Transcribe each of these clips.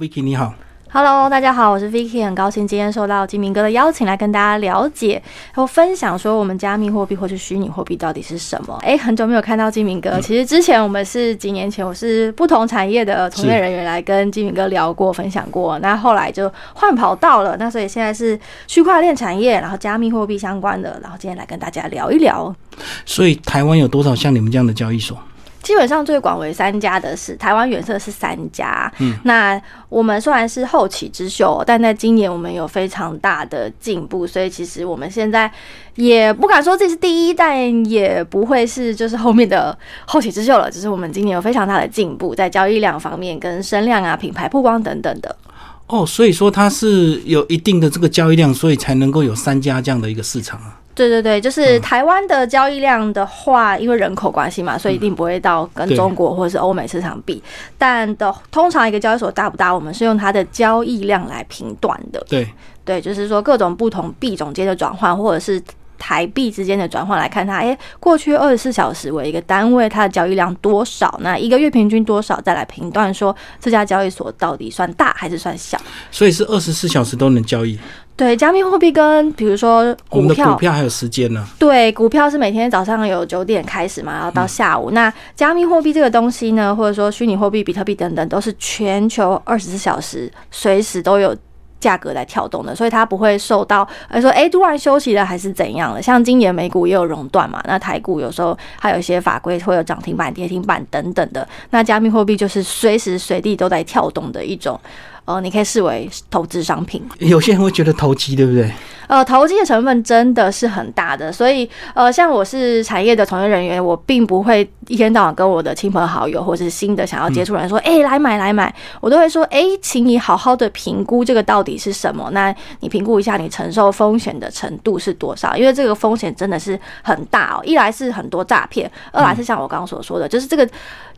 Vicky 你好，Hello，大家好，我是 Vicky，很高兴今天受到金明哥的邀请来跟大家了解和分享说我们加密货币或是虚拟货币到底是什么。哎，很久没有看到金明哥，其实之前我们是几年前，我是不同产业的从业人员来跟金明哥聊过、分享过，那后来就换跑道了，那所以现在是区块链产业，然后加密货币相关的，然后今天来跟大家聊一聊。所以台湾有多少像你们这样的交易所？基本上最广为三家的是台湾远色是三家，嗯，那我们虽然是后起之秀，但在今年我们有非常大的进步，所以其实我们现在也不敢说自己是第一，但也不会是就是后面的后起之秀了。只是我们今年有非常大的进步，在交易量方面、跟声量啊、品牌曝光等等的。哦，所以说它是有一定的这个交易量，所以才能够有三家这样的一个市场啊。对对对，就是台湾的交易量的话，因为人口关系嘛，所以一定不会到跟中国或者是欧美市场比。但的通常一个交易所大不大，我们是用它的交易量来评断的。对对，就是说各种不同币种间的转换，或者是台币之间的转换来看它，哎，过去二十四小时为一个单位，它的交易量多少？那一个月平均多少？再来评断说这家交易所到底算大还是算小？所以是二十四小时都能交易。对，加密货币跟比如说股票，股票还有时间呢。对，股票是每天早上有九点开始嘛，然后到下午。那加密货币这个东西呢，或者说虚拟货币、比特币等等，都是全球二十四小时随时都有价格在跳动的，所以它不会受到，而说哎突然休息了还是怎样了。像今年美股也有熔断嘛，那台股有时候还有一些法规会有涨停板、跌停板等等的。那加密货币就是随时随地都在跳动的一种。呃，你可以视为投资商品。有些人会觉得投机，对不对？呃，投机的成分真的是很大的，所以呃，像我是产业的从业人员，我并不会一天到晚跟我的亲朋好友或者是新的想要接触人说，哎，来买来买，我都会说，哎，请你好好的评估这个到底是什么，那你评估一下你承受风险的程度是多少，因为这个风险真的是很大哦。一来是很多诈骗，二来是像我刚刚所说的，就是这个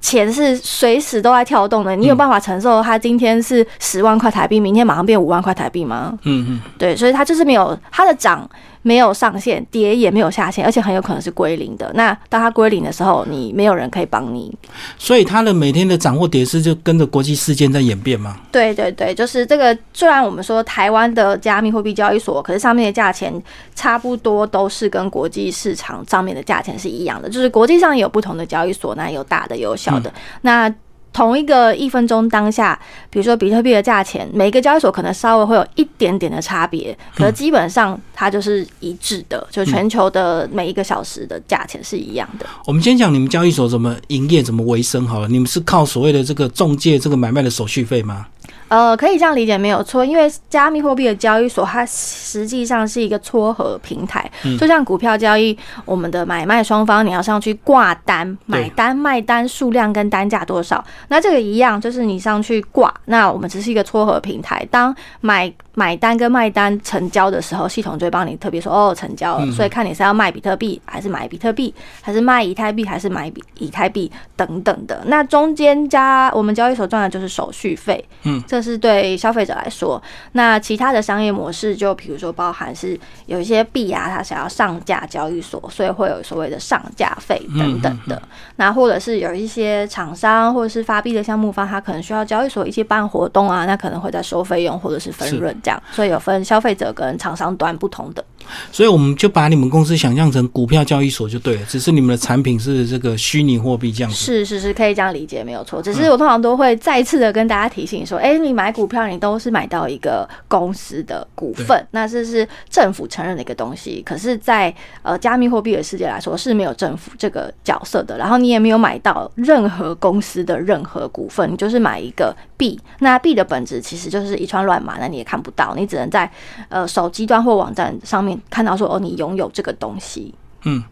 钱是随时都在跳动的，你有办法承受它今天是十万块台币，明天马上变五万块台币吗？嗯嗯，对，所以它就是没有。它的涨没有上限，跌也没有下限，而且很有可能是归零的。那当它归零的时候，你没有人可以帮你。所以它的每天的涨或跌是就跟着国际事件在演变吗？对对对，就是这个。虽然我们说台湾的加密货币交易所，可是上面的价钱差不多都是跟国际市场上面的价钱是一样的。就是国际上也有不同的交易所，那有大的有小的。那同一个一分钟当下，比如说比特币的价钱，每个交易所可能稍微会有一点点的差别，可是基本上它就是一致的，就全球的每一个小时的价钱是一样的。我们先讲你们交易所怎么营业、怎么维生好了，你们是靠所谓的这个中介、这个买卖的手续费吗？呃，可以这样理解没有错，因为加密货币的交易所它实际上是一个撮合平台，就像股票交易，我们的买卖双方你要上去挂单、买单、卖单数量跟单价多少，那这个一样，就是你上去挂，那我们只是一个撮合平台，当买。买单跟卖单成交的时候，系统就会帮你特别说哦，成交了。所以看你是要卖比特币，还是买比特币，还是卖以太币，还是买比以太币等等的。那中间加我们交易所赚的就是手续费，嗯，这是对消费者来说。那其他的商业模式，就比如说包含是有一些币啊，它想要上架交易所，所以会有所谓的上架费等等的。那或者是有一些厂商或者是发币的项目方，他可能需要交易所一些办活动啊，那可能会在收费用或者是分润。这样，所以有分消费者跟厂商端不同的。所以我们就把你们公司想象成股票交易所就对了，只是你们的产品是这个虚拟货币这样子。是是是，可以这样理解，没有错。只是我通常都会再次的跟大家提醒说，哎，你买股票，你都是买到一个公司的股份，那这是政府承认的一个东西。可是，在呃加密货币的世界来说，是没有政府这个角色的。然后你也没有买到任何公司的任何股份，你就是买一个币。那币的本质其实就是一串乱码，那你也看不到，你只能在呃手机端或网站上面。看到说哦，你拥有这个东西。嗯，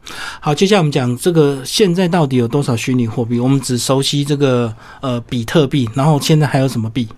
好，接下来我们讲这个现在到底有多少虚拟货币？我们只熟悉这个呃比特币，然后现在还有什么币？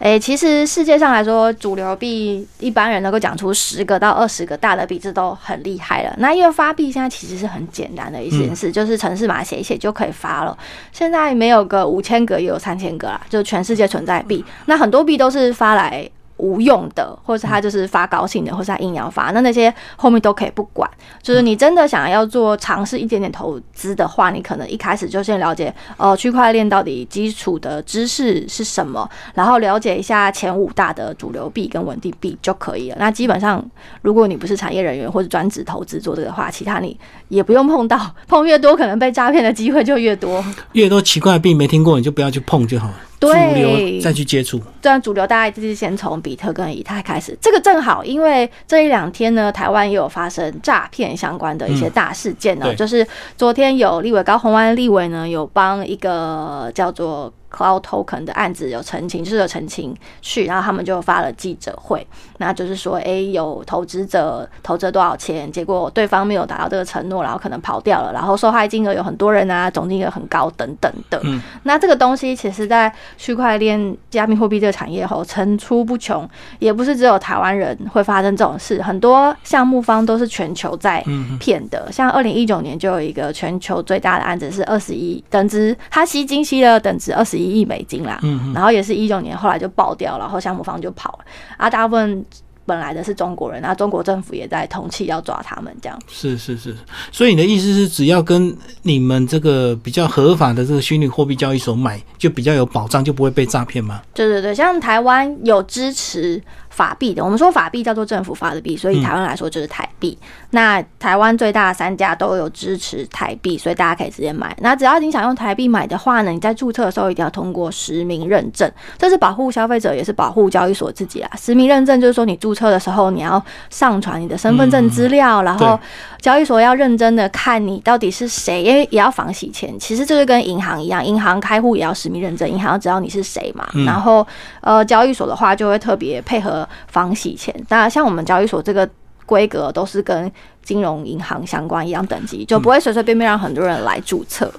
哎，其实世界上来说，主流币一般人能够讲出十个到二十个大的币，这都很厉害了。那因为发币现在其实是很简单的一件事，就是城市码写一写就可以发了。现在没有个五千个，也有三千个啦，就全世界存在币。那很多币都是发来。无用的，或者他就是发高兴的，或是他硬要发，那那些后面都可以不管。就是你真的想要做尝试一点点投资的话，你可能一开始就先了解呃区块链到底基础的知识是什么，然后了解一下前五大的主流币跟稳定币就可以了。那基本上，如果你不是产业人员或者专职投资做这个的话，其他你也不用碰到，碰越多可能被诈骗的机会就越多。越多奇怪的币没听过，你就不要去碰就好了。主流再去接触，这样主流大概就是先从比特跟以太开始。这个正好，因为这一两天呢，台湾也有发生诈骗相关的一些大事件呢。就是昨天有立委高宏安立委呢，有帮一个叫做。Cloud Token 的案子有澄清，就是有澄清去，然后他们就发了记者会，那就是说，哎，有投资者投资多少钱，结果对方没有达到这个承诺，然后可能跑掉了，然后受害金额有很多人啊，总金额很高等等的。嗯，那这个东西其实，在区块链、加密货币这个产业后层出不穷，也不是只有台湾人会发生这种事，很多项目方都是全球在骗的。像二零一九年就有一个全球最大的案子是二十一等值，他吸金吸了等值二十。一亿美金啦，嗯，然后也是一九年，后来就爆掉，然后项目方就跑了，啊，大部分本来的是中国人，那中国政府也在通气要抓他们，这样。是是是，所以你的意思是，只要跟你们这个比较合法的这个虚拟货币交易所买，就比较有保障，就不会被诈骗吗？对对对，像台湾有支持。法币的，我们说法币叫做政府发的币，所以台湾来说就是台币。那台湾最大的三家都有支持台币，所以大家可以直接买。那只要你想用台币买的话呢，你在注册的时候一定要通过实名认证，这是保护消费者，也是保护交易所自己啊。实名认证就是说，你注册的时候你要上传你的身份证资料，然后交易所要认真的看你到底是谁，因为也要防洗钱。其实就是跟银行一样，银行开户也要实名认证，银行要知道你是谁嘛。然后呃，交易所的话就会特别配合。防洗钱，那像我们交易所这个规格都是跟金融银行相关一样等级，就不会随随便便让很多人来注册。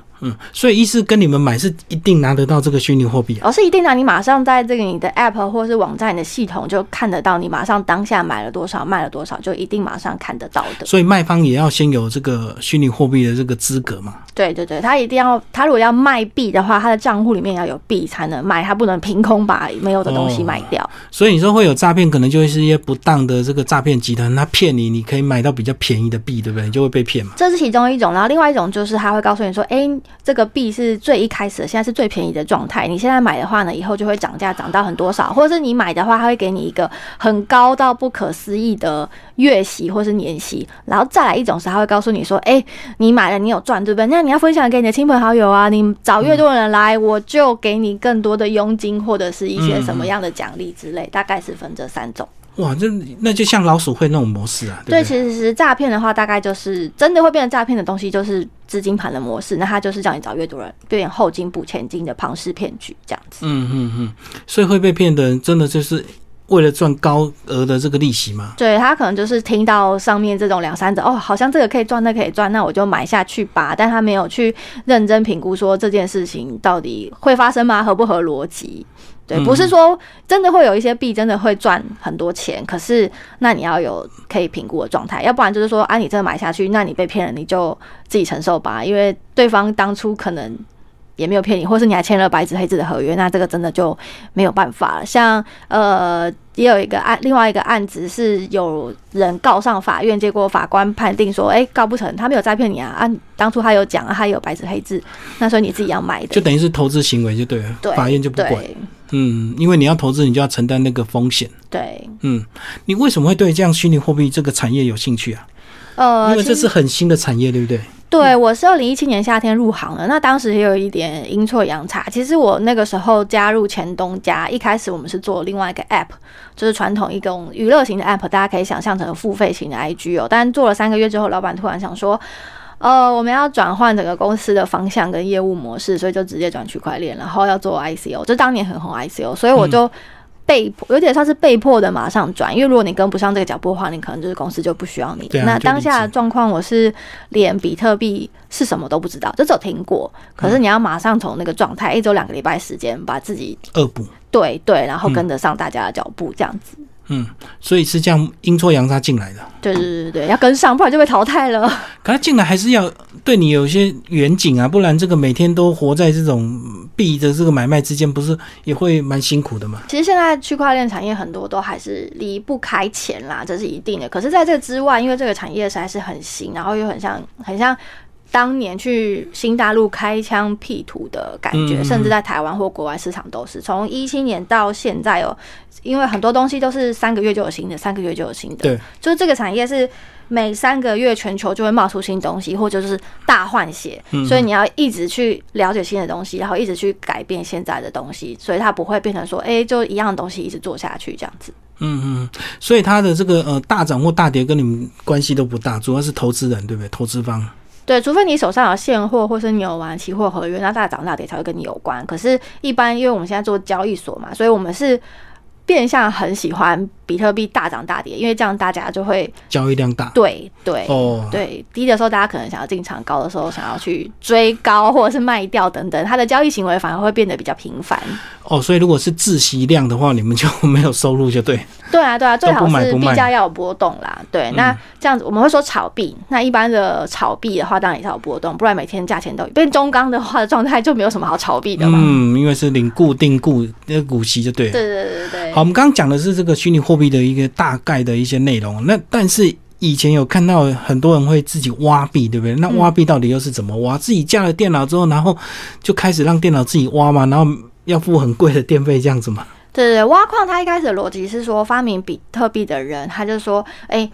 所以意思跟你们买是一定拿得到这个虚拟货币，哦，是一定拿，你马上在这个你的 App 或是网站、你的系统就看得到，你马上当下买了多少，卖了多少，就一定马上看得到的。所以卖方也要先有这个虚拟货币的这个资格嘛？对对对，他一定要，他如果要卖币的话，他的账户里面要有币才能卖，他不能凭空把没有的东西卖掉。所以你说会有诈骗，可能就会是一些不当的这个诈骗集团，他骗你，你可以买到比较便宜的币，对不对？你就会被骗嘛。这是其中一种，然后另外一种就是他会告诉你说，哎，这个币是。最一开始，现在是最便宜的状态。你现在买的话呢，以后就会涨价，涨到很多少，或者是你买的话，他会给你一个很高到不可思议的月息或是年息。然后再来一种是，他会告诉你说：“哎，你买了，你有赚，对不对？那你要分享给你的亲朋好友啊，你找越多人来，我就给你更多的佣金或者是一些什么样的奖励之类。”大概是分这三种。哇，这那就像老鼠会那种模式啊。对，其实是诈骗的话，大概就是真的会变成诈骗的东西，就是资金盘的模式。那他就是叫你找越多人，有点后金补前金的庞氏骗局这样子。嗯嗯嗯，所以会被骗的人，真的就是为了赚高额的这个利息吗？对他可能就是听到上面这种两三者，哦，好像这个可以赚，那可以赚，那我就买下去吧。但他没有去认真评估说这件事情到底会发生吗？合不合逻辑？对，不是说真的会有一些币真的会赚很多钱，可是那你要有可以评估的状态，要不然就是说啊，你真的买下去，那你被骗了，你就自己承受吧，因为对方当初可能也没有骗你，或是你还签了白纸黑字的合约，那这个真的就没有办法了。像呃，也有一个案，另外一个案子是有人告上法院，结果法官判定说，哎，告不成，他没有诈骗你啊，啊，当初他有讲，他有白纸黑字，那所以你自己要买的，就等于是投资行为就对了，法院就不管。嗯，因为你要投资，你就要承担那个风险。对，嗯，你为什么会对这样虚拟货币这个产业有兴趣啊？呃，因为这是很新的产业，对不对？对，我是二零一七年夏天入行的，那当时也有一点阴错阳差。其实我那个时候加入前东家，一开始我们是做另外一个 App，就是传统一种娱乐型的 App，大家可以想象成付费型的 IG 哦。但做了三个月之后，老板突然想说。呃，我们要转换整个公司的方向跟业务模式，所以就直接转区块链，然后要做 ICO，就当年很红 ICO，所以我就被迫有点像是被迫的马上转，因为如果你跟不上这个脚步的话，你可能就是公司就不需要你。那当下的状况，我是连比特币是什么都不知道，就只有听过。可是你要马上从那个状态，一周两个礼拜时间把自己恶补，对对，然后跟得上大家的脚步，这样子。嗯，所以是这样阴错阳差进来的。对对对对，要跟上，不然就被淘汰了。可他进来还是要对你有一些远景啊，不然这个每天都活在这种币的这个买卖之间，不是也会蛮辛苦的吗？其实现在区块链产业很多都还是离不开钱啦，这是一定的。可是在这之外，因为这个产业实在是很新，然后又很像很像。当年去新大陆开疆辟土的感觉，甚至在台湾或国外市场都是。从一七年到现在哦，因为很多东西都是三个月就有新的，三个月就有新的。对，就是这个产业是每三个月全球就会冒出新东西，或者是大换血。所以你要一直去了解新的东西，然后一直去改变现在的东西，所以它不会变成说，哎，就一样的东西一直做下去这样子。嗯嗯，所以它的这个呃大涨或大跌跟你们关系都不大，主要是投资人对不对？投资方。对，除非你手上有现货，或是你有玩期货合约，那大涨大跌才会跟你有关。可是，一般因为我们现在做交易所嘛，所以我们是变相很喜欢。比特币大涨大跌，因为这样大家就会交易量大。对对哦，对低的时候大家可能想要进场，高的时候想要去追高或者是卖掉等等，它的交易行为反而会变得比较频繁。哦，所以如果是自息量的话，你们就没有收入就对。对啊对啊，最好是币价要有波动啦。对，那这样子我们会说炒币。那一般的炒币的话，当然也是有波动，不然每天价钱都变中钢的话的状态就没有什么好炒币的嘛。嗯，因为是领固定股那个股息就对。对对对对。好，我们刚刚讲的是这个虚拟货币。的一个大概的一些内容，那但是以前有看到很多人会自己挖币，对不对？那挖币到底又是怎么挖？自己架了电脑之后，然后就开始让电脑自己挖嘛，然后要付很贵的电费这样子嘛？对对对，挖矿它一开始的逻辑是说，发明比特币的人他就说，哎，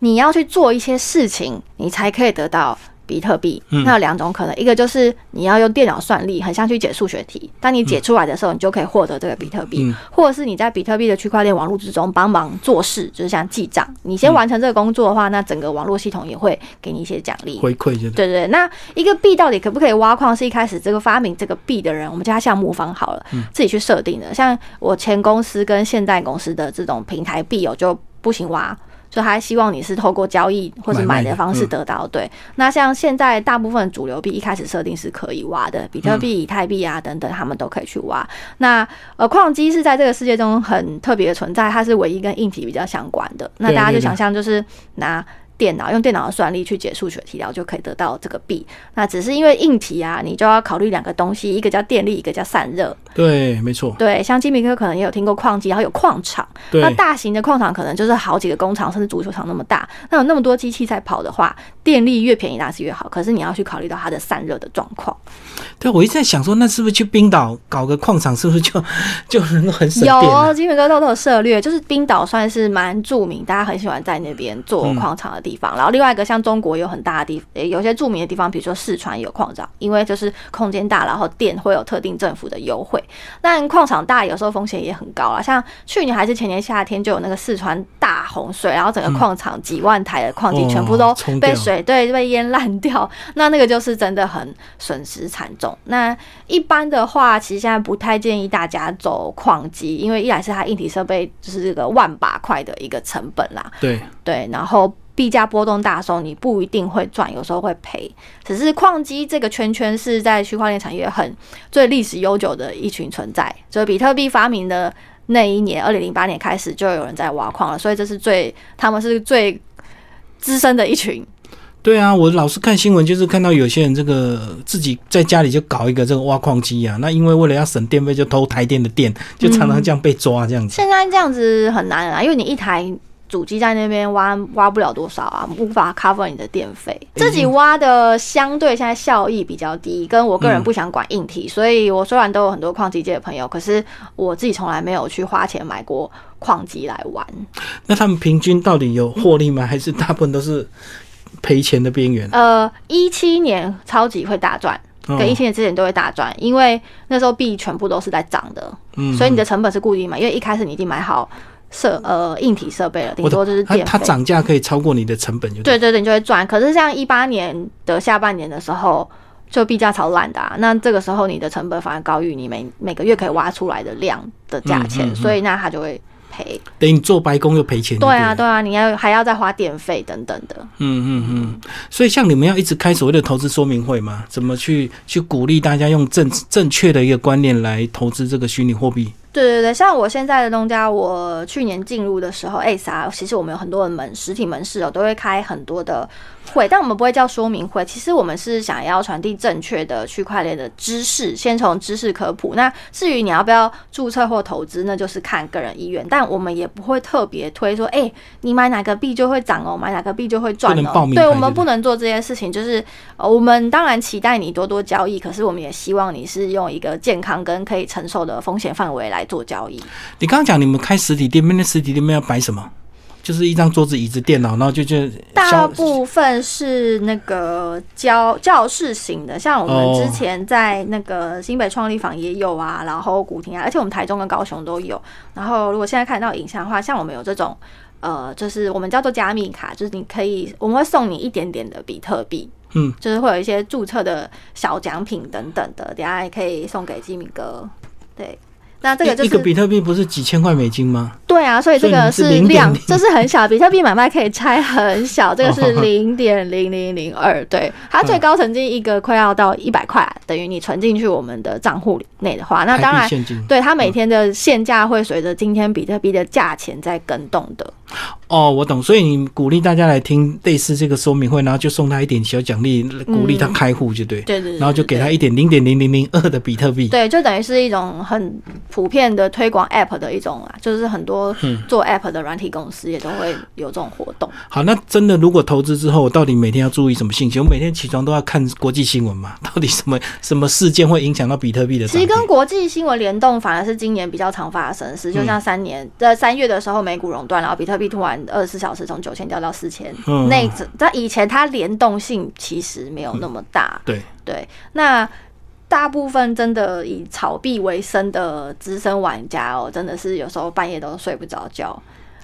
你要去做一些事情，你才可以得到。比特币，那有两种可能，一个就是你要用电脑算力，很像去解数学题，当你解出来的时候，你就可以获得这个比特币；或者是你在比特币的区块链网络之中帮忙做事，就是像记账。你先完成这个工作的话，那整个网络系统也会给你一些奖励回馈。对对，那一个币到底可不可以挖矿，是一开始这个发明这个币的人，我们叫他项目方好了，自己去设定的。像我前公司跟现在公司的这种平台币哦，就不行挖。就他希望你是透过交易或者买的方式得到，对。那像现在大部分主流币一开始设定是可以挖的，比特币、以太币啊等等，他们都可以去挖。那呃，矿机是在这个世界中很特别的存在，它是唯一跟硬体比较相关的。那大家就想象就是拿。电脑用电脑的算力去解数学题，然后就可以得到这个 B。那只是因为硬体啊，你就要考虑两个东西，一个叫电力，一个叫散热。对，没错。对，像金明哥可能也有听过矿机，然后有矿场。那大型的矿场可能就是好几个工厂，甚至足球场那么大。那有那么多机器在跑的话，电力越便宜当然是越好。可是你要去考虑到它的散热的状况。对，我一直在想说，那是不是去冰岛搞个矿场，是不是就 就能够很省电？有金明哥都都有涉略，就是冰岛算是蛮著名，大家很喜欢在那边做矿场的地。地方，然后另外一个像中国有很大的地，有些著名的地方，比如说四川有矿场，因为就是空间大，然后电会有特定政府的优惠。但矿场大有时候风险也很高啊，像去年还是前年夏天就有那个四川大洪水，然后整个矿场几万台的矿机全部都被水对被淹烂掉，那那个就是真的很损失惨重。那一般的话，其实现在不太建议大家走矿机，因为一来是它硬体设备就是这个万把块的一个成本啦，对对，然后。币价波动大的时候，你不一定会赚，有时候会赔。只是矿机这个圈圈是在区块链产业很最历史悠久的一群存在。就比特币发明的那一年，二零零八年开始就有人在挖矿了，所以这是最他们是最资深的一群。对啊，我老是看新闻，就是看到有些人这个自己在家里就搞一个这个挖矿机啊，那因为为了要省电费，就偷台电的电，就常常这样被抓这样子。现在这样子很难啊，因为你一台。主机在那边挖挖不了多少啊，无法 cover 你的电费。自己挖的相对现在效益比较低，跟我个人不想管硬体，所以我虽然都有很多矿机界的朋友，可是我自己从来没有去花钱买过矿机来玩。那他们平均到底有获利吗？还是大部分都是赔钱的边缘？呃，一七年超级会大赚，跟一七年之前都会大赚，因为那时候币全部都是在涨的，嗯所以你的成本是固定嘛，因为一开始你一定买好。设呃硬体设备了，顶多就是电它它涨价可以超过你的成本，就对对对，你就会赚。可是像一八年的下半年的时候，就币价超烂的，啊，那这个时候你的成本反而高于你每每个月可以挖出来的量的价钱，所以那它就会赔。等于做白工又赔钱。对啊对啊，你要还要再花电费等等的。嗯嗯嗯。所以像你们要一直开所谓的投资说明会吗？怎么去去鼓励大家用正正确的一个观念来投资这个虚拟货币？对对对，像我现在的东家，我去年进入的时候，哎啥，其实我们有很多的门实体门市哦，都会开很多的会，但我们不会叫说明会。其实我们是想要传递正确的区块链的知识，先从知识科普。那至于你要不要注册或投资，那就是看个人意愿。但我们也不会特别推说，哎，你买哪个币就会涨哦，买哪个币就会赚哦。对，我们不能做这件事情。就是我们当然期待你多多交易，可是我们也希望你是用一个健康跟可以承受的风险范围来。做交易，你刚刚讲你们开实体店面，那实体店面要摆什么？就是一张桌子、椅子、电脑，然后就就大部分是那个教教室型的，像我们之前在那个新北创立坊也有啊，然后古亭啊，而且我们台中跟高雄都有。然后如果现在看到影像的话，像我们有这种呃，就是我们叫做加密卡，就是你可以我们会送你一点点的比特币，嗯，就是会有一些注册的小奖品等等的，等下也可以送给基米哥，对。那这个就是一个比特币不是几千块美金吗？对啊，所以这个是量，这是很小。比特币买卖可以拆很小，这个是 零点零零零二。对，它最高曾经一个快要到一百块，等于你存进去我们的账户里内的话，那当然，对它每天的现价会随着今天比特币的价钱在跟动的。哦，我懂，所以你鼓励大家来听类似这个说明会，然后就送他一点小奖励，鼓励他开户，就对，对对，然后就给他一点零点零零零二的比特币，对，就等于是一种很普遍的推广 App 的一种啊，就是很多做 App 的软体公司也都会有这种活动。好，那真的如果投资之后，我到底每天要注意什么信息？我每天起床都要看国际新闻嘛？到底什么什么事件会影响到比特币的？其实跟国际新闻联动，反而是今年比较常发生的事，就像三年在三月的时候美股熔断，然后比特币突然。二十四小时从九千掉到四千，那在以前它联动性其实没有那么大。对对，那大部分真的以炒币为生的资深玩家哦，真的是有时候半夜都睡不着觉。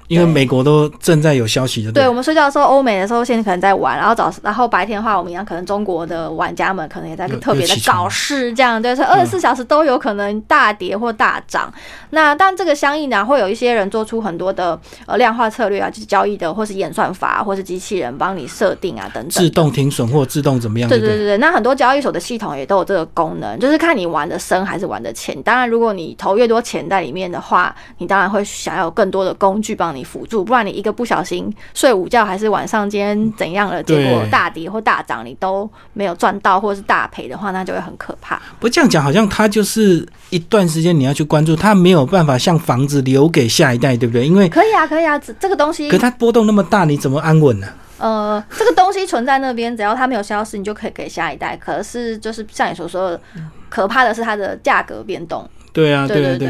因为美国都正在有消息的，对我们睡觉的时候，欧美的时候现在可能在玩，然后早然后白天的话，我们一样可能中国的玩家们可能也在特别的搞事，这样对，所以二十四小时都有可能大跌或大涨。那但这个相应的会有一些人做出很多的呃量化策略啊，就是交易的或是演算法，或是机器人帮你设定啊等等，自动停损或自动怎么样？对对对对，那很多交易所的系统也都有这个功能，就是看你玩的深还是玩的浅。当然，如果你投越多钱在里面的话，你当然会想要有更多的工具帮你辅助，不然你一个不小心睡午觉，还是晚上今天怎样了，结果大跌或大涨，你都没有赚到，或是大赔的话，那就会很可怕。不这样讲，好像它就是一段时间你要去关注，它没有办法像房子留给下一代，对不对？因为可以啊，可以啊，这个东西，可它波动那么大，你怎么安稳呢？呃，这个东西存在那边，只要它没有消失，你就可以给下一代。可是就是像你所说的，可怕的是它的价格变动。对啊，对对对。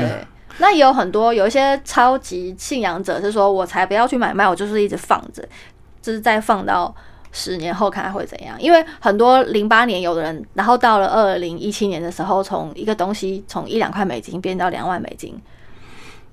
那也有很多有一些超级信仰者是说，我才不要去买卖，我就是一直放着，就是再放到十年后看它会怎样。因为很多零八年有的人，然后到了二零一七年的时候，从一个东西从一两块美金变到两万美金，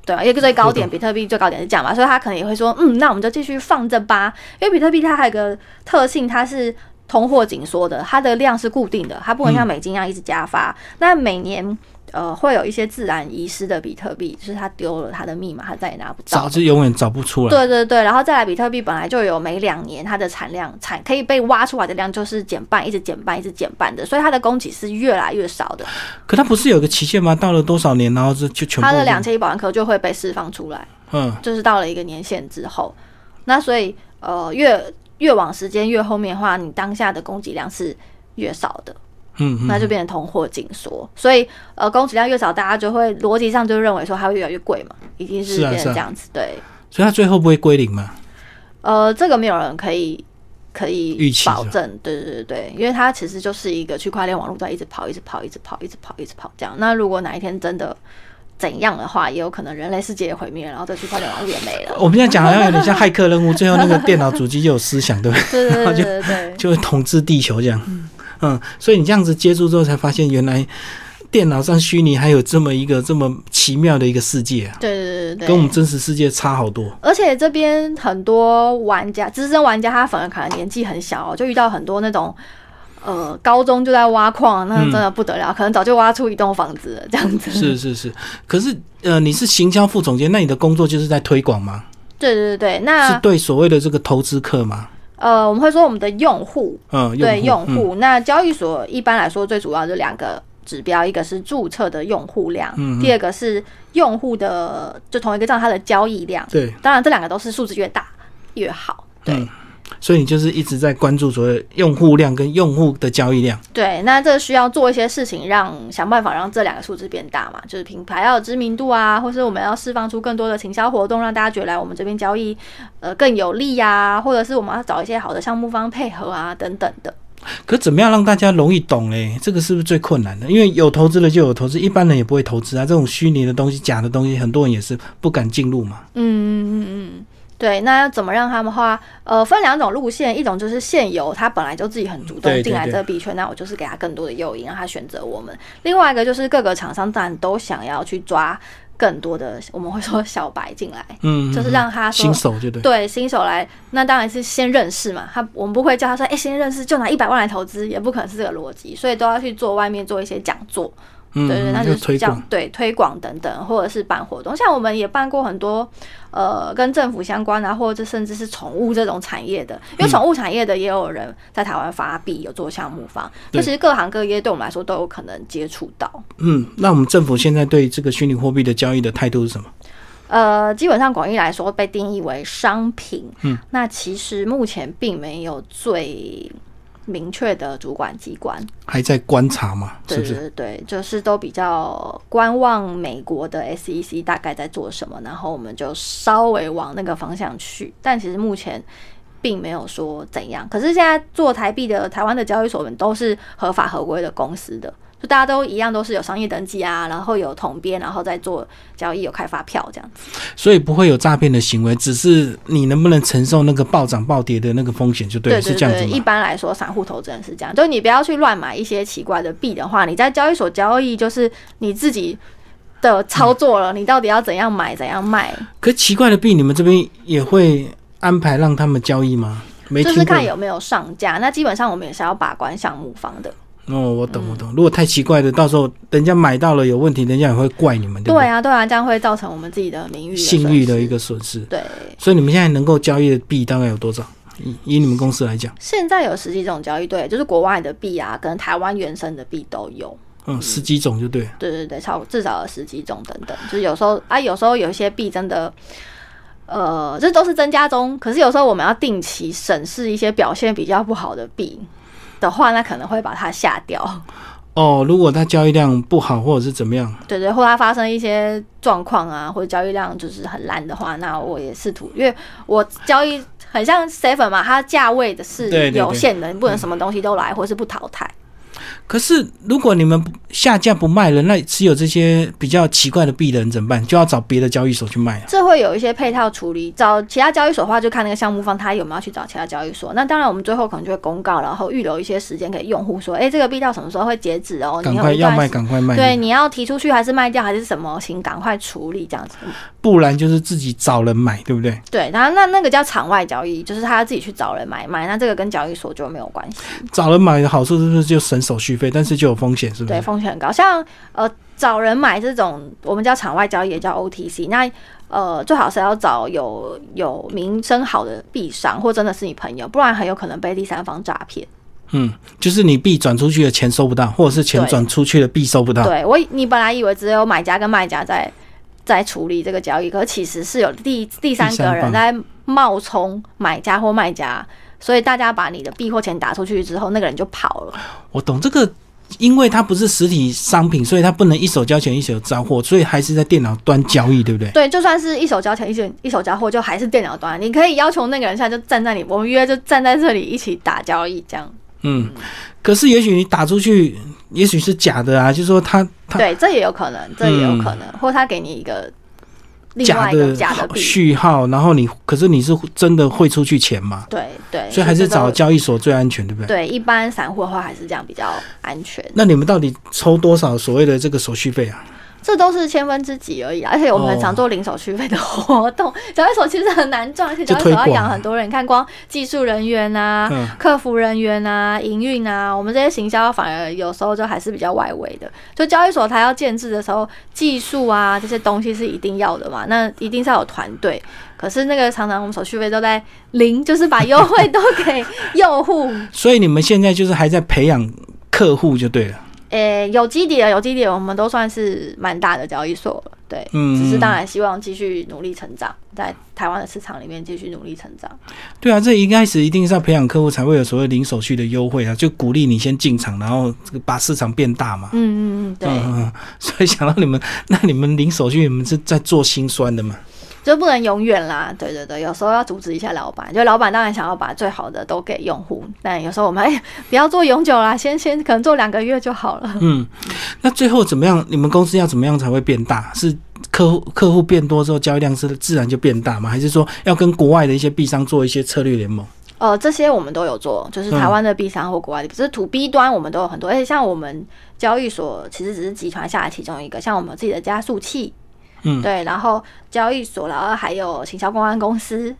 对啊，一个最高点，比特币最高点是这样嘛，所以他可能也会说，嗯，那我们就继续放着吧。因为比特币它还有个特性，它是通货紧缩的，它的量是固定的，它不能像美金一样一直加发。那每年。呃，会有一些自然遗失的比特币，就是他丢了他的密码，他再也拿不到，找就永远找不出来。对对对，然后再来，比特币本来就有每两年它的产量产可以被挖出来的量就是减半，一直减半，一直减半的，所以它的供给是越来越少的。可它不是有个期限吗？到了多少年，然后就就全部它的两千亿保安壳就会被释放出来。嗯，就是到了一个年限之后，那所以呃，越越往时间越后面的话，你当下的供给量是越少的。嗯，那就变成通货紧缩，所以呃，供给量越少，大家就会逻辑上就认为说它会越来越贵嘛，一定是变成这样子，对。所以它最后不会归零吗？呃，这个没有人可以可以保证，对对对对，因为它其实就是一个区块链网络在一直跑，一直跑，一直跑，一直跑，一直跑这样。那如果哪一天真的怎样的话，也有可能人类世界毁灭，然后这区块链网络也没了。我们现在讲好像有点像骇客任务，最后那个电脑主机就有思想，对不对？对对对对，就会统治地球这样。嗯，所以你这样子接触之后，才发现原来电脑上虚拟还有这么一个这么奇妙的一个世界啊！对对对对，跟我们真实世界差好多。而且这边很多玩家，资深玩家，他反而可能年纪很小，就遇到很多那种呃高中就在挖矿，那真的不得了，可能早就挖出一栋房子了这样子。是是是，可是呃，你是行销副总监，那你的工作就是在推广吗？对对对对，那是对所谓的这个投资客吗？呃，我们会说我们的用户，嗯，对用户。那交易所一般来说最主要就两个指标，一个是注册的用户量，第二个是用户的就同一个账它的交易量。对，当然这两个都是数字越大越好。对。所以你就是一直在关注所谓用户量跟用户的交易量。对，那这需要做一些事情，让想办法让这两个数字变大嘛，就是品牌要有知名度啊，或是我们要释放出更多的行销活动，让大家觉得来我们这边交易呃更有利呀，或者是我们要找一些好的项目方配合啊等等的。可怎么样让大家容易懂嘞？这个是不是最困难的？因为有投资的就有投资，一般人也不会投资啊。这种虚拟的东西、假的东西，很多人也是不敢进入嘛。嗯嗯嗯嗯。对，那要怎么让他们话？呃，分两种路线，一种就是现有，他本来就自己很主动进来这个币圈，那我就是给他更多的诱因，让他选择我们。另外一个就是各个厂商当然都想要去抓更多的，我们会说小白进来，嗯，就是让他新手就对，对新手来，那当然是先认识嘛。他我们不会叫他说，哎，先认识就拿一百万来投资，也不可能是这个逻辑，所以都要去做外面做一些讲座。对对，那就是推广，对推广等等，或者是办活动，像我们也办过很多，呃，跟政府相关啊，或者甚至是宠物这种产业的，因为宠物产业的也有人在台湾发币，有做项目方，就其实各行各业对我们来说都有可能接触到。嗯，那我们政府现在对这个虚拟货币的交易的态度是什么？呃，基本上广义来说被定义为商品。嗯，那其实目前并没有最。明确的主管机关还在观察嘛？对对对，就是都比较观望美国的 SEC 大概在做什么，然后我们就稍微往那个方向去。但其实目前并没有说怎样。可是现在做台币的台湾的交易所们都是合法合规的公司的。就大家都一样，都是有商业登记啊，然后有统编，然后再做交易，有开发票这样子，所以不会有诈骗的行为，只是你能不能承受那个暴涨暴跌的那个风险就对，是这样子。一般来说，散户投资人是这样，就是你不要去乱买一些奇怪的币的话，你在交易所交易就是你自己的操作了，你到底要怎样买怎样卖。可奇怪的币，你们这边也会安排让他们交易吗？没，就是看有没有上架。那基本上我们也是要把关项目方的。哦，我懂，我懂。如果太奇怪的，到时候人家买到了有问题，人家也会怪你们，对对啊，对啊，这样会造成我们自己的名誉、信誉的一个损失。对，所以你们现在能够交易的币大概有多少？以以你们公司来讲，现在有十几种交易，对，就是国外的币啊，跟台湾原生的币都有。嗯，十几种就对。对对对，超至少有十几种等等。就是有时候啊，有时候有一些币真的，呃，这都是增加中。可是有时候我们要定期审视一些表现比较不好的币。的话，那可能会把它下掉。哦，如果它交易量不好，或者是怎么样？对对，或它发生一些状况啊，或者交易量就是很烂的话，那我也试图，因为我交易很像 seven 嘛，它价位的是有限的，你不能什么东西都来，或是不淘汰。可是，如果你们下架不卖了，那持有这些比较奇怪的币的人怎么办？就要找别的交易所去卖了。这会有一些配套处理，找其他交易所的话，就看那个项目方他有没有去找其他交易所。那当然，我们最后可能就会公告，然后预留一些时间给用户说：“哎，这个币到什么时候会截止哦？赶快要卖，赶快卖。对，你要提出去还是卖掉还是什么？请赶快处理这样子。不然就是自己找人买，对不对？对，然后那那个叫场外交易，就是他自己去找人买卖。那这个跟交易所就没有关系。找人买的好处是不是就省手续费？但是就有风险，是不是？对，风险很高。像呃，找人买这种，我们叫场外交易，也叫 OTC。那呃，最好是要找有有名声好的币商，或真的是你朋友，不然很有可能被第三方诈骗。嗯，就是你币转出去的钱收不到，或者是钱转出去的币收不到。对我，你本来以为只有买家跟卖家在在处理这个交易，可其实是有第第三个人在冒充买家或卖家，所以大家把你的币或钱打出去之后，那个人就跑了。我懂这个。因为它不是实体商品，所以它不能一手交钱一手交货，所以还是在电脑端交易，对不对？对，就算是一手交钱一手一手交货，就还是电脑端。你可以要求那个人现在就站在你，我们约就站在这里一起打交易，这样。嗯，可是也许你打出去，也许是假的啊，就是说他他对，这也有可能，这也有可能，或他给你一个。假的假的序号，然后你可是你是真的汇出去钱吗？对对，所以还是找交易所最安全，对不对？对，一般散户的话还是这样比较安全。那你们到底抽多少所谓的这个手续费啊？这都是千分之几而已而且我们很常做零手续费的活动。交易所其实很难赚，而且交易所要养很多人。你看，光技术人员啊、客服人员啊、营运啊，我们这些行销反而有时候就还是比较外围的。就交易所它要建制的时候，技术啊这些东西是一定要的嘛，那一定是要有团队。可是那个常常我们手续费都在零，就是把优惠都给 用户。所以你们现在就是还在培养客户就对了。诶、有基底的，有基底的，我们都算是蛮大的交易所了。对，嗯只是当然希望继续努力成长，在台湾的市场里面继续努力成长。对啊，这一开始一定是要培养客户，才会有所谓零手续的优惠啊，就鼓励你先进场，然后这个把市场变大嘛。嗯嗯嗯，对，嗯嗯，所以想到你们，那你们零手续，你们是在做心酸的嘛？就不能永远啦。对对对，有时候要阻止一下老板，就老板当然想要把最好的都给用户，但有时候我们哎、不要做永久啦，先先可能做两个月就好了。嗯，那最后怎么样？你们公司要怎么样才会变大？是客户客户变多之后，交易量是自然就变大吗？还是说要跟国外的一些币商做一些策略联盟？呃，这些我们都有做，就是台湾的 B 商或国外的，可是 to B 端我们都有很多，而且像我们交易所其实只是集团下的其中一个，像我们有自己的加速器，嗯对，然后交易所，然后还有行销公关公司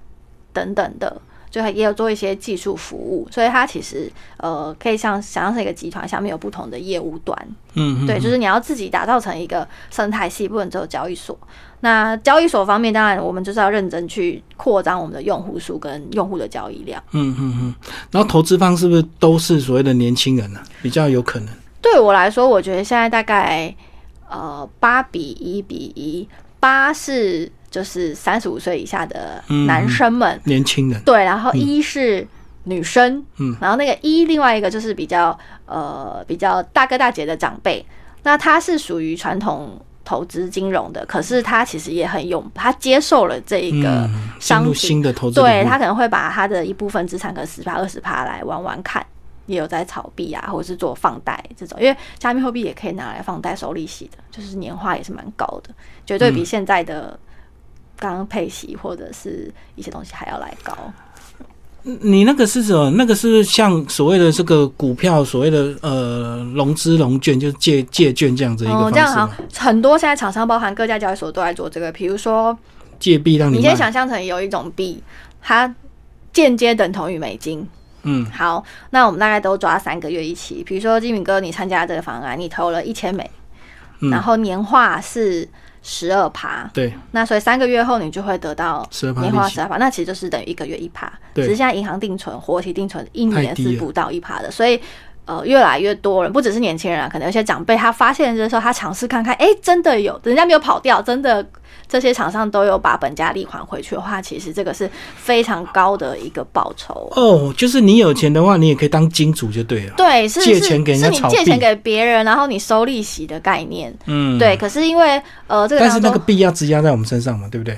等等的，就也有做一些技术服务，所以它其实呃可以像想象成一个集团，下面有不同的业务端，嗯，嗯对，就是你要自己打造成一个生态系，不能只有交易所。那交易所方面，当然我们就是要认真去扩张我们的用户数跟用户的交易量。嗯嗯嗯。然后投资方是不是都是所谓的年轻人呢、比较有可能。对我来说，我觉得现在大概呃八比一比一，八是就是三十五岁以下的男生们，年轻人，对，然后一是女生，嗯，然后那个一另外一个就是比较呃比较大哥大姐的长辈，那他是属于传统。投资金融的，可是他其实也很勇，他接受了这一个商品，新的投资对他可能会把他的一部分资产，可能十趴二十趴来玩玩看，也有在炒币啊，或者是做放贷这种，因为加密货币也可以拿来放贷收利息的，就是年化也是蛮高的，绝对比嗯现在的刚刚配息或者是一些东西还要来高。你那个是什么？那个是像所谓的这个股票，所谓的呃融资融券，就是借借券这样子一个哦，方式吗这样好？很多现在厂商，包含各家交易所都在做这个，比如说借币让你你先想象成有一种币，它间接等同于美金。嗯好，那我们大概都抓三个月一期。比如说金敏哥，你参加这个方案，你投了一千美，嗯然后年化是十二趴，对，那所以三个月后你就会得到年化十二趴，那其实就是等于一个月一趴。对只是现在银行定存、活期定存一年是不到一趴的，所以。呃，越来越多人，不只是年轻人啊，可能有些长辈他发现的时候，他尝试看看，哎、真的有，人家没有跑掉，真的这些厂商都有把本加利还回去的话，其实这个是非常高的一个报酬。哦，就是你有钱的话，你也可以当金主就对了。对，是是借钱给人家炒是你借钱给别人，然后你收利息的概念。嗯，对，。可是因为呃，这个但是那个币要质押在我们身上嘛，对不对？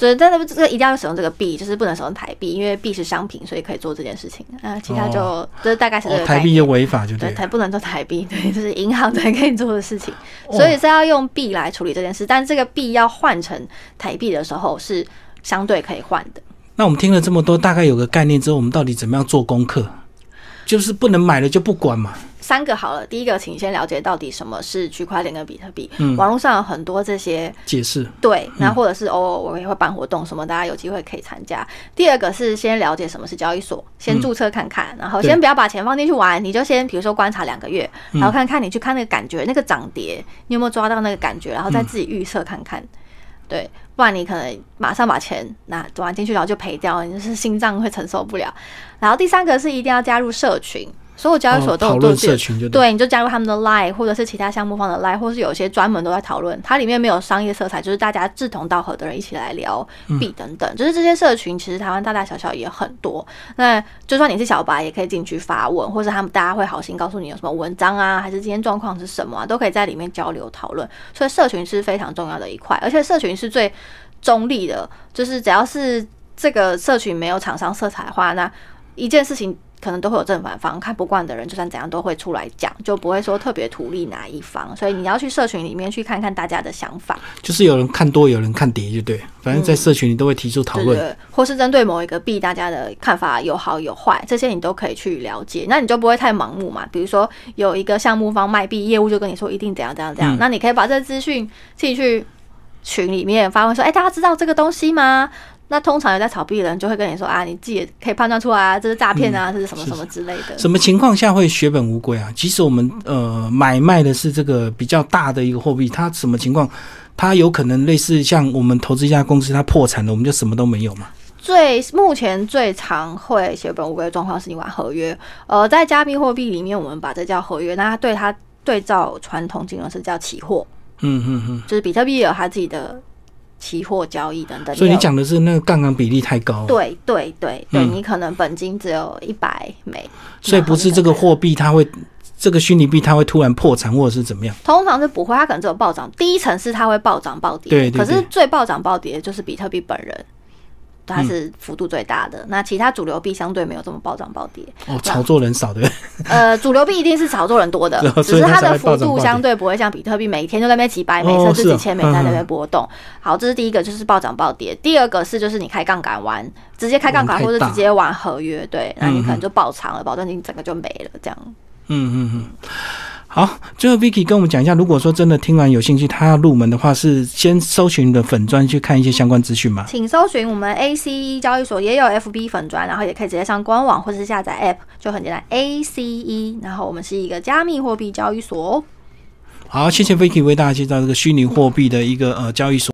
对，但是这个一定要使用这个币，就是不能使用台币，因为币是商品，所以可以做这件事情。那其他就、这大概是这哦，个。台币就违法就对。台不能做台币，对，这是银行才可以做的事情，哦所以是要用币来处理这件事。但这个币要换成台币的时候是相对可以换的。那我们听了这么多，大概有个概念之后，我们到底怎么样做功课？就是不能买了就不管嘛。三个好了，第一个，请先了解到底什么是区块链跟比特币。嗯网络上有很多这些解释，对，那或者是哦，我也会办活动什么，大家有机会可以参加。第二个是先了解什么是交易所，先注册看看，然后先不要把钱放进去玩，你就先比如说观察两个月，然后看看你去看那个感觉，那个涨跌，你有没有抓到那个感觉，然后再自己预测看看。对，不然你可能马上把钱拿转进去，然后就赔掉，你就是心脏会承受不了。然后第三个是一定要加入社群，所有交易所都有做自己的社群就对。你就加入他们的 Line，或者是其他项目方的 Line，或是有些专门都在讨论，它里面没有商业色彩，就是大家志同道合的人一起来聊币等等。就是这些社群，其实台湾大大小小也很多。那就算你是小白，也可以进去发问，或者他们大家会好心告诉你有什么文章啊，还是今天状况是什么啊，都可以在里面交流讨论。所以社群是非常重要的一块，而且社群是最中立的，就是只要是这个社群没有厂商色彩的话，那一件事情可能都会有正反方，看不惯的人就算怎样都会出来讲，就不会说特别图利哪一方。所以你要去社群里面去看看大家的想法，就是有人看多，有人看跌，就对。反正在社群里都会提出讨论。对对，或是针对某一个币，大家的看法有好有坏，这些你都可以去了解，那你就不会太盲目嘛。比如说有一个项目方卖币，业务就跟你说一定怎样怎样怎样，嗯那你可以把这资讯自己去群里面发问说，哎、大家知道这个东西吗？那通常有在炒币的人就会跟你说啊，你自己也可以判断出来啊，这是诈骗啊，这是什么什么之类的。什么情况下会血本无归啊？即使我们呃买卖的是这个比较大的一个货币，它什么情况？它有可能类似像我们投资一家公司，它破产了，我们就什么都没有嘛？最目前最常会血本无归的状况是你玩合约。呃，在加密货币里面，我们把这叫合约，那它对它对对照传统金融是叫期货，嗯嗯嗯，就是比特币也有它自己的期货交易等等。所以你讲的是那个杠杆比例太高，对对对对，嗯你可能本金只有一百美，所以不是这个货币它会这个虚拟币它会突然破产或者是怎么样？通常是不会，它可能只有暴涨。第一层是它会暴涨暴跌，对可是最暴涨暴跌的就是比特币本人，它嗯是幅度最大的。那其他主流币相对没有这么暴涨暴跌。哦，炒作人少的，呃，主流币一定是炒作人多的 只是它的幅度相对不会像比特币每天都在那边几百美甚至几千美在那嗯边波动。好，这是第一个，就是暴涨暴跌。第二个是就是你开杠杆玩，直接开杠杆或者直接玩合约，对，那你可嗯能就爆仓了，保证金整个就没了，这样。嗯嗯嗯。好，最后 Vicky 跟我们讲一下，如果说真的听完有兴趣，他要入门的话，是先搜寻你的粉砖去看一些相关资讯吗？请搜寻我们 ACE 交易所也有 FB 粉砖，然后也可以直接上官网或是下载 App，就很简单。ACE，然后我们是一个加密货币交易所哦。好，谢谢 Vicky 为大家介绍这个虚拟货币的一个呃交易所。